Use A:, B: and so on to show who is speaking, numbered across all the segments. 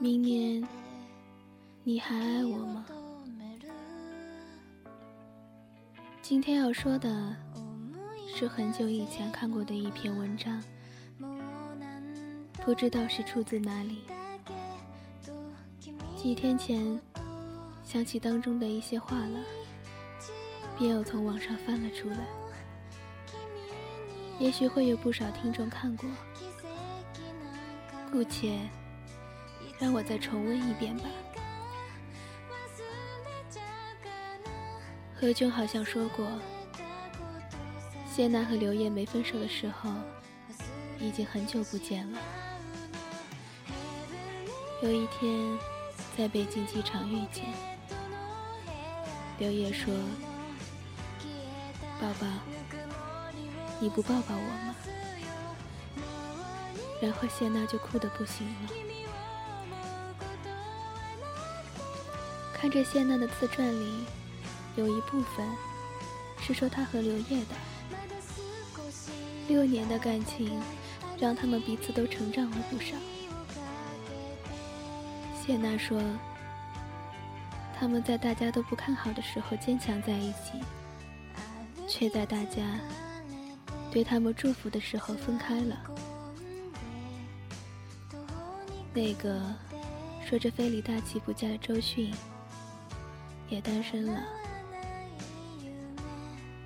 A: 明年你还爱我吗？今天要说的是很久以前看过的一篇文章，不知道是出自哪里。几天前想起当中的一些话了，便又从网上翻了出来。也许会有不少听众看过，姑且让我再重温一遍吧。何炅好像说过，谢娜和刘烨没分手的时候，已经很久不见了。有一天，在北京机场遇见，刘烨说：“宝宝，你不抱抱我吗？”然后谢娜就哭得不行了。看着谢娜的自传里。有一部分是说她和刘烨的六年的感情，让他们彼此都成长了不少。谢娜说，他们在大家都不看好的时候坚强在一起，却在大家对他们祝福的时候分开了。那个说着非礼大气不嫁的周迅，也单身了。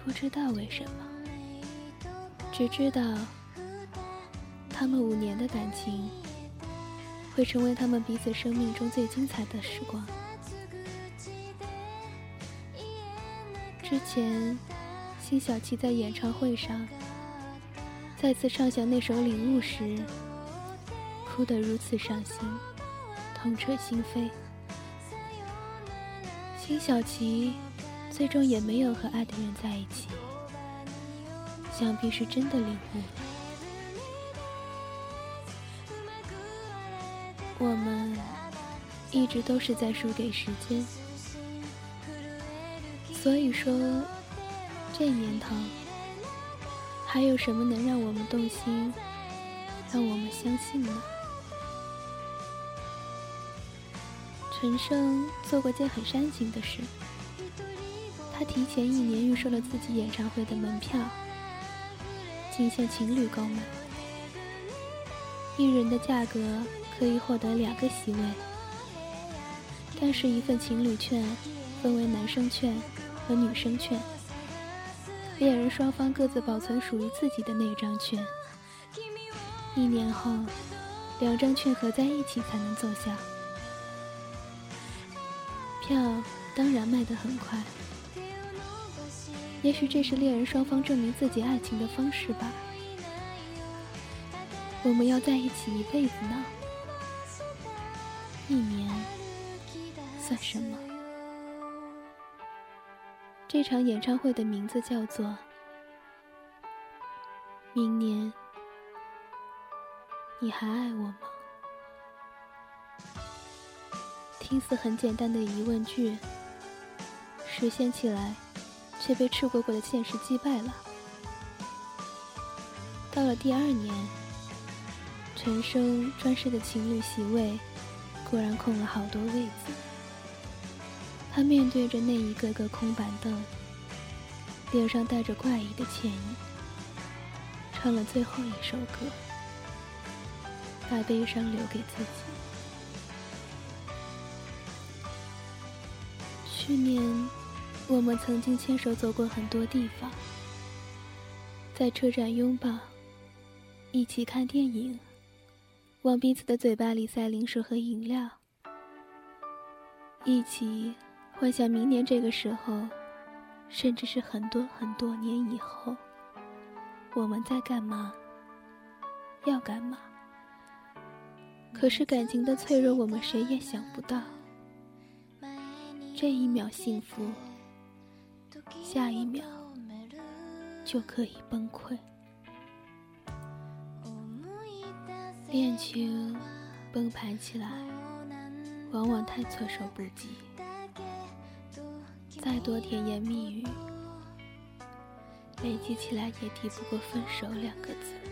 A: 不知道为什么，只知道他们五年的感情会成为他们彼此生命中最精彩的时光。之前，辛晓琪在演唱会上再次唱响那首《领悟》时，哭得如此伤心，痛彻心扉。辛晓琪。最终也没有和爱的人在一起，想必是真的领悟了。我们一直都是在输给时间，所以说，这年头还有什么能让我们动心，让我们相信呢？陈升做过件很煽情的事。他提前一年预售了自己演唱会的门票，仅限情侣购买。一人的价格可以获得两个席位，但是一份情侣券分为男生券和女生券，恋人双方各自保存属于自己的那张券。一年后，两张券合在一起才能坐下。票当然卖得很快。也许这是恋人双方证明自己爱情的方式吧。我们要在一起一辈子呢，一年算什么？这场演唱会的名字叫做《明年你还爱我吗》。听似很简单的疑问句，实现起来。却被赤果果的现实击败了。到了第二年，陈升专设的情侣席位果然空了好多位子。他面对着那一个个空板凳，脸上带着怪异的歉意，唱了最后一首歌，把悲伤留给自己。去年。我们曾经牵手走过很多地方，在车站拥抱，一起看电影，往彼此的嘴巴里塞零食和饮料，一起幻想明年这个时候，甚至是很多很多年以后，我们在干嘛？要干嘛？可是感情的脆弱，我们谁也想不到，这一秒幸福。下一秒就可以崩溃。恋情崩盘起来，往往太措手不及。再多甜言蜜语，累积起来也抵不过分手两个字。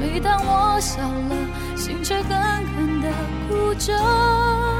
B: 每当我笑了，心却狠狠的哭着。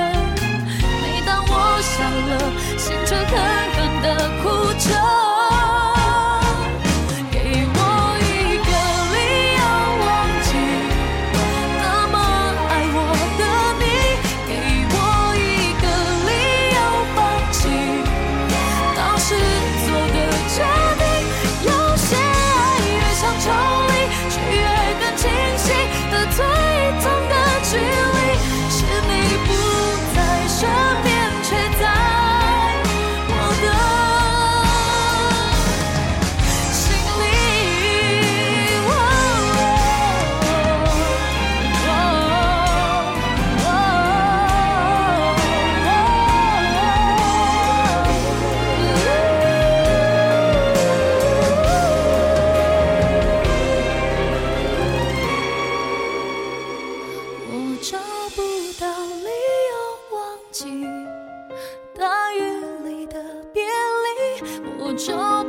B: 笑了，心却狠狠的哭着。
A: 我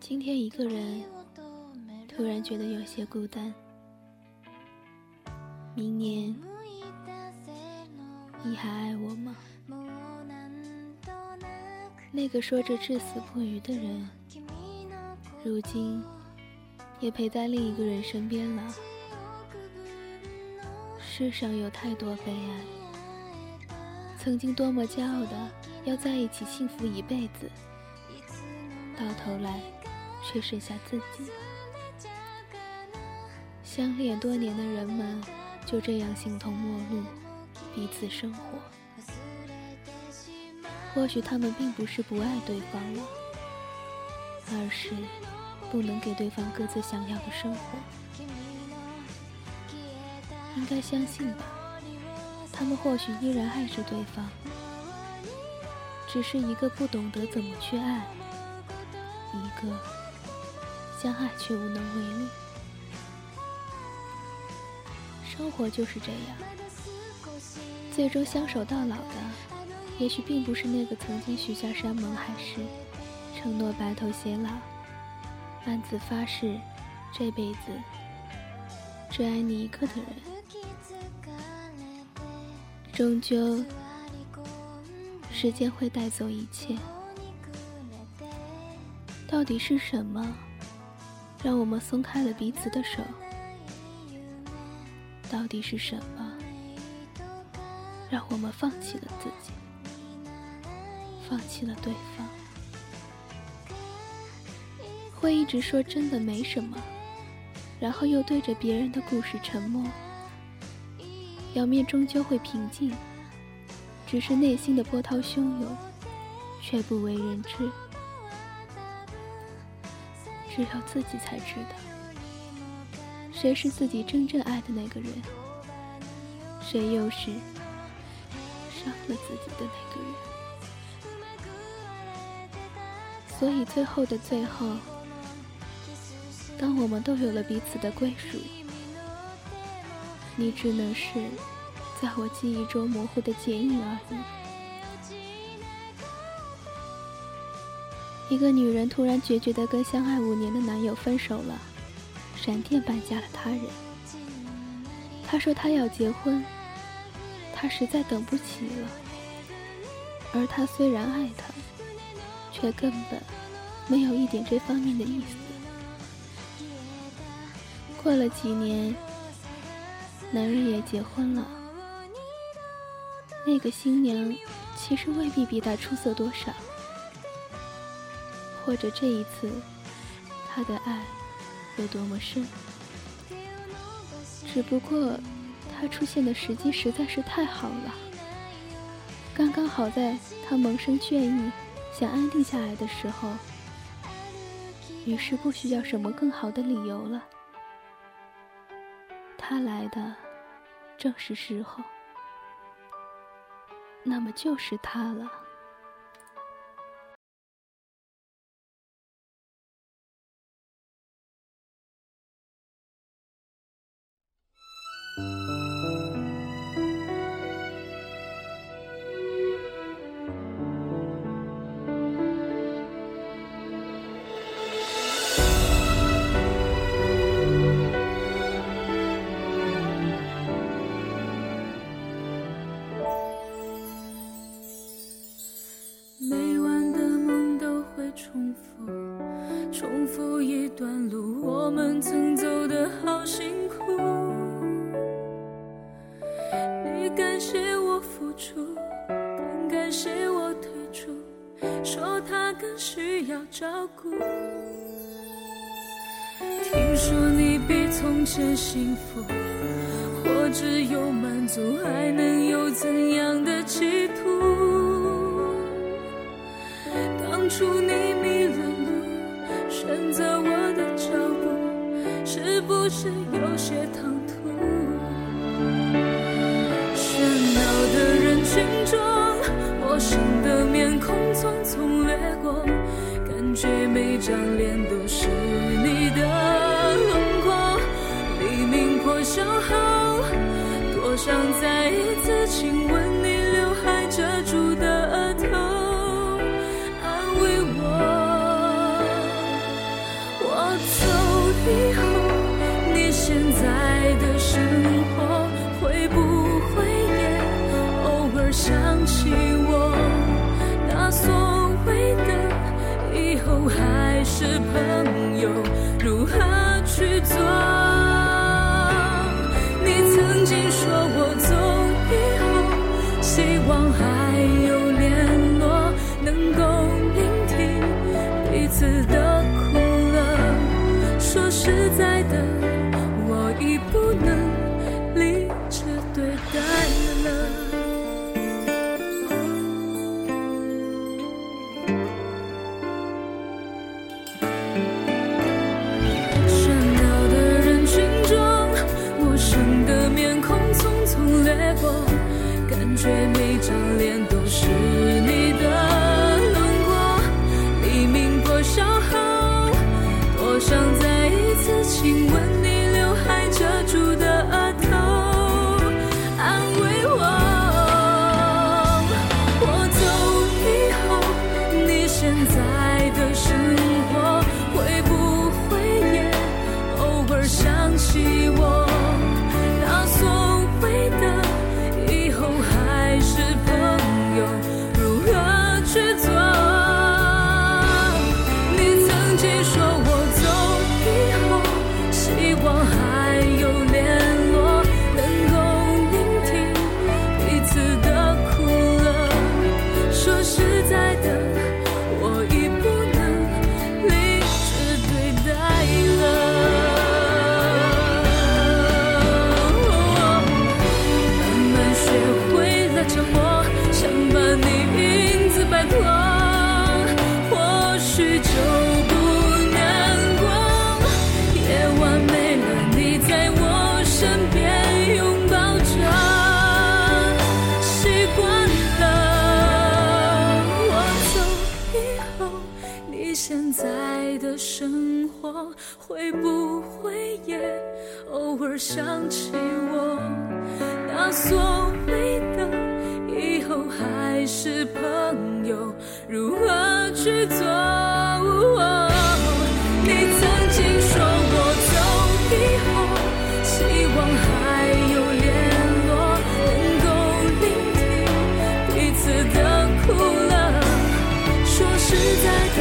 A: 今天一个人，突然觉得有些孤单。明年，你还爱我吗？那个说着至死不渝的人，如今也陪在另一个人身边了。世上有太多悲哀，曾经多么骄傲的要在一起幸福一辈子，到头来。却剩下自己。相恋多年的人们就这样形同陌路，彼此生活。或许他们并不是不爱对方了，而是不能给对方各自想要的生活。应该相信吧，他们或许依然爱着对方，只是一个不懂得怎么去爱，一个相爱却无能为力。生活就是这样，最终相守到老的。也许并不是那个曾经许下山盟海誓、承诺白头偕老、暗自发誓这辈子只爱你一个的人，终究时间会带走一切。到底是什么让我们松开了彼此的手？到底是什么让我们放弃了自己？放弃了对方，会一直说真的没什么，然后又对着别人的故事沉默。表面终究会平静，只是内心的波涛汹涌，却不为人知。只有自己才知道，谁是自己真正爱的那个人，谁又是伤了自己的那个人。所以最后的最后，当我们都有了彼此的归属，你只能是在我记忆中模糊的剪影而已。一个女人突然决绝的跟相爱五年的男友分手了，闪电般嫁了他人。她说她要结婚，她实在等不起了。而他虽然爱她。却根本没有一点这方面的意思。过了几年，男人也结婚了。那个新娘其实未必比他出色多少，或者这一次他的爱有多么深，只不过他出现的时机实在是太好了，刚刚好在他萌生倦意。想安定下来的时候，于是不需要什么更好的理由了。他来的正是时候，那么就是他了。说他更需要照顾。听说你比从前幸福，或只有满足，还能有怎样的企图？当初你迷了路，选择我的脚步，是不是有些唐突？喧闹的人群中，陌生空匆匆掠过。感觉每张脸都是你的轮廓，黎明破晓后，多想再一次亲吻你刘海遮住的额头，安慰我。我走以后，你现在的生活是朋友，如何去做？亲
B: 吻你会不会也偶尔想起我？那所谓的以后还是朋友，如何去做？你曾经说我走以后，希望还有联络，能够聆听彼此的苦乐。说实在的，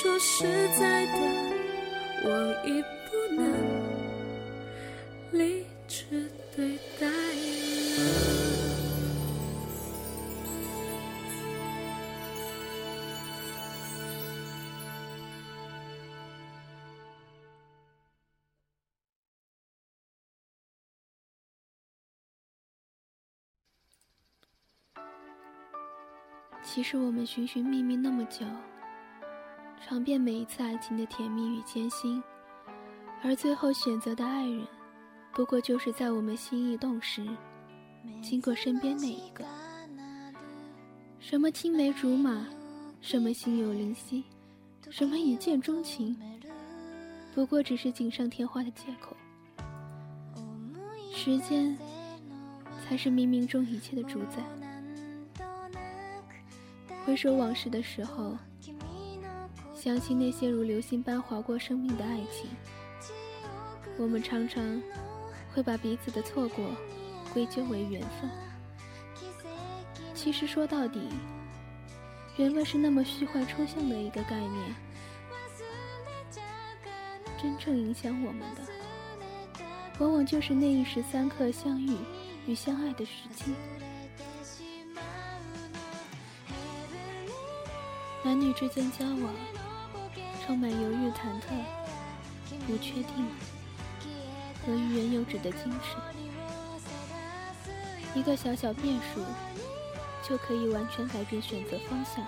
B: 说实在的，我已不能理智对待了。
A: 其实我们寻寻觅觅那么久，尝遍每一次爱情的甜蜜与艰辛，而最后选择的爱人，不过就是在我们心意动时，经过身边那一个。什么青梅竹马，什么心有灵犀，什么一见钟情，不过只是锦上添花的借口。时间，才是冥冥中一切的主宰。回首往事的时候，想起那些如流星般划过生命的爱情，我们常常会把彼此的错过归咎为缘分。其实说到底，缘分是那么虚幻抽象的一个概念，真正影响我们的，往往就是那一时三刻相遇与相爱的时机。男女之间交往，充满犹豫、忐忑、不确定和欲言又止的精神。一个小小变数，就可以完全改变选择方向。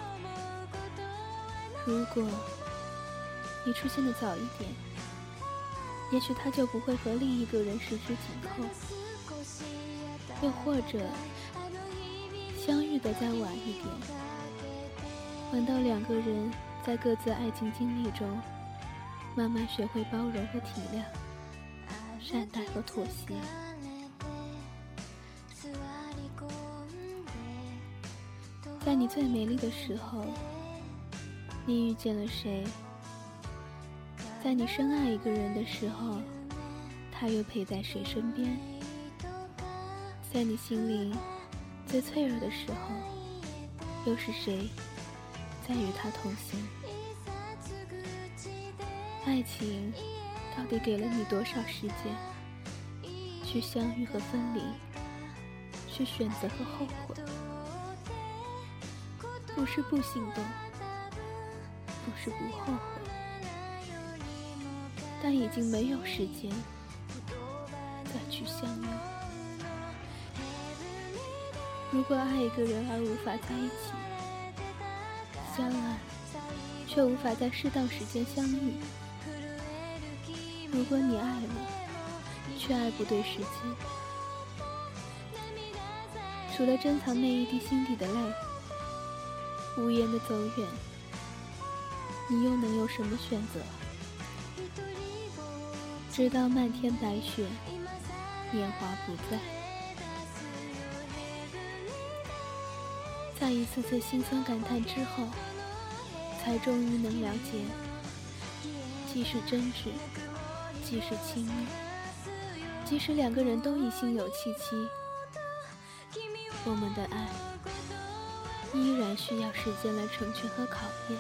A: 如果你出现的早一点，也许他就不会和另一个人十指紧扣；又或者相遇的再晚一点。晚到两个人在各自爱情经历中，慢慢学会包容和体谅，善待和妥协。在你最美丽的时候，你遇见了谁？在你深爱一个人的时候，他又陪在谁身边？在你心灵最脆弱的时候，又是谁？在与他同行，爱情到底给了你多少时间去相遇和分离，去选择和后悔？不是不心动，不是不后悔，但已经没有时间再去相拥。如果爱一个人而无法在一起，相爱，却无法在适当时间相遇。如果你爱了，却爱不对时机，除了珍藏那一滴心底的泪，无言的走远，你又能有什么选择？直到漫天白雪，年华不在，在一次次心酸感叹之后，才终于能了解，即使真挚，即使亲密，即使两个人都已心有戚戚，我们的爱依然需要时间来成全和考验。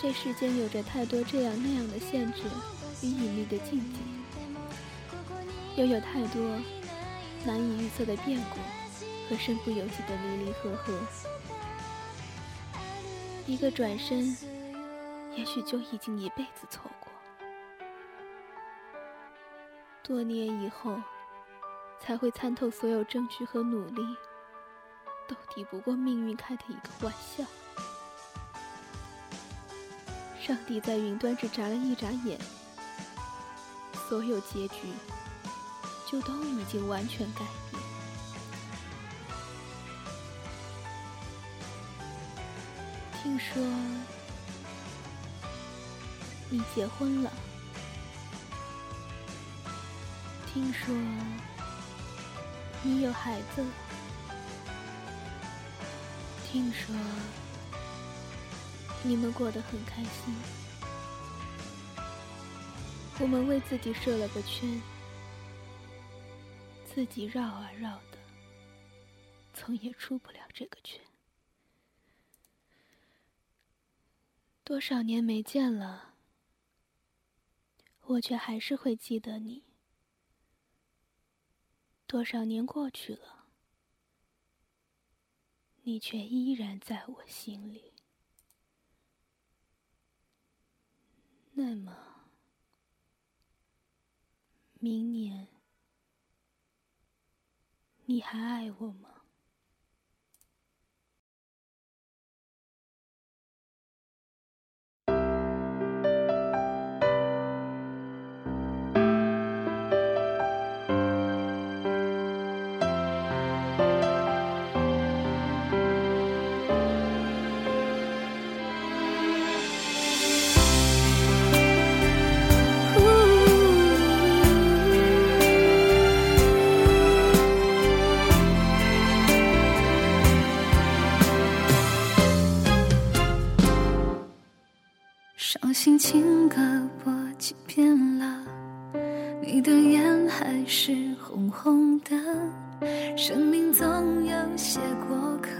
A: 这世间有着太多这样那样的限制。与隐秘的禁忌，又有太多难以预测的变故和身不由己的离离合合。一个转身，也许就已经一辈子错过。多年以后，才会参透所有证据和努力，都抵不过命运开的一个玩笑。上帝在云端只眨了一眨眼。所有结局就都已经完全改变。听说你结婚了，听说你有孩子了，听说你们过得很开心。我们为自己设了个圈，自己绕啊绕的，总也出不了这个圈。多少年没见了，我却还是会记得你。多少年过去了，你却依然在我心里。那么。明年，你还爱我吗？
B: 红红的。生命总有些过客，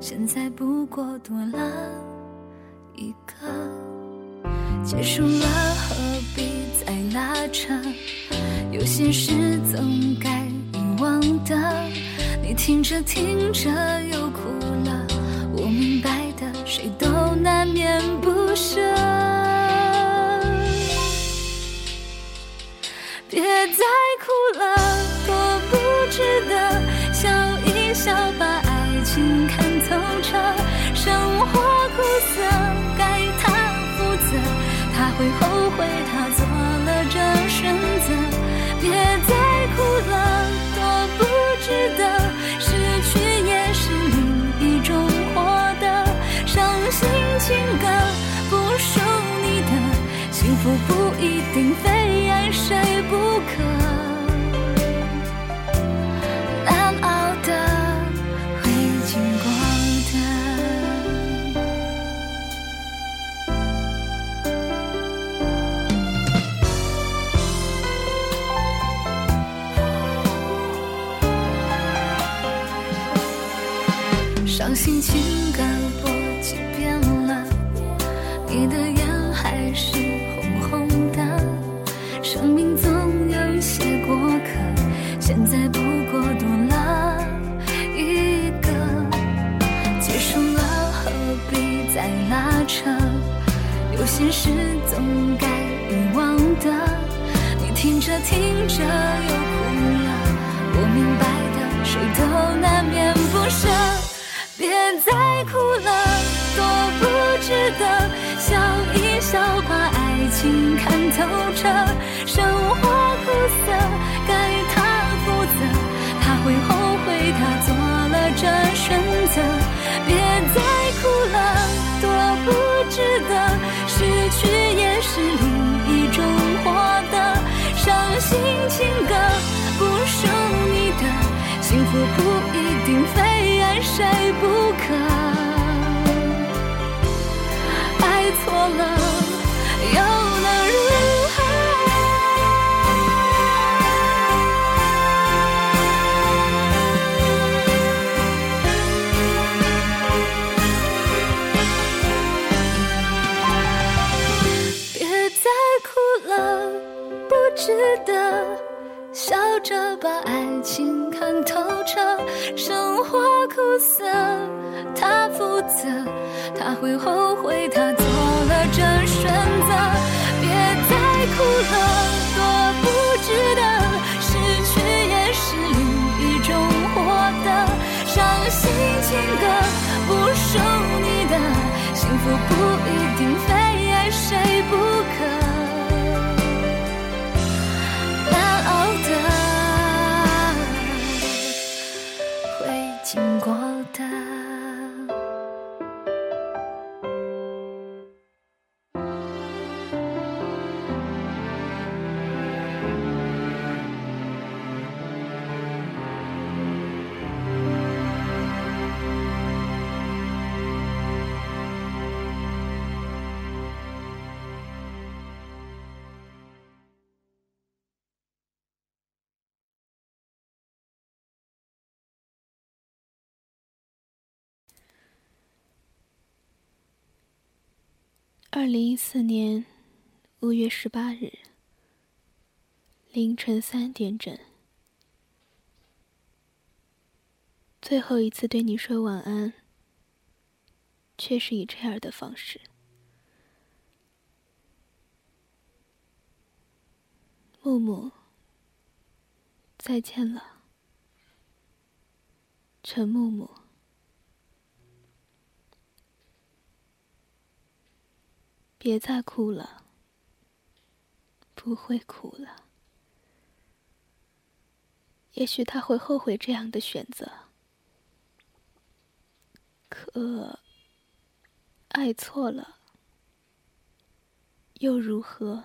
B: 现在不过多了一个。结束了何必再拉扯？有些事总该遗忘的。你听着听着又哭了，会后悔，他做了这选择。别再哭了，多不值得。失去也是另一种获得。伤心情歌不属你的，幸福不一定非心情歌播几遍了，你的眼还是红红的。生命总有些过客，现在不过多了一个。结束了何必再拉扯？有些事总该遗忘的。你听着听着又哭了，我明白的，谁都难免不舍。爱哭了多不值得笑一笑把爱情看透彻生活苦涩该他负责他会后悔他做了这选择。别再色，他负责，他会后悔，他做了这选择。别再哭了，多不值得，失去也是另一种获得。伤心情歌不属你的，幸福不
A: 二零一四年五月十八日凌晨三点整，最后一次对你说晚安，却是以这样的方式。木木，再见了，陈木木。别再哭了，不会哭了。也许他会后悔这样的选择，可爱错了又如何？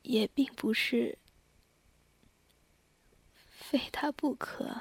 A: 也并不是非他不可。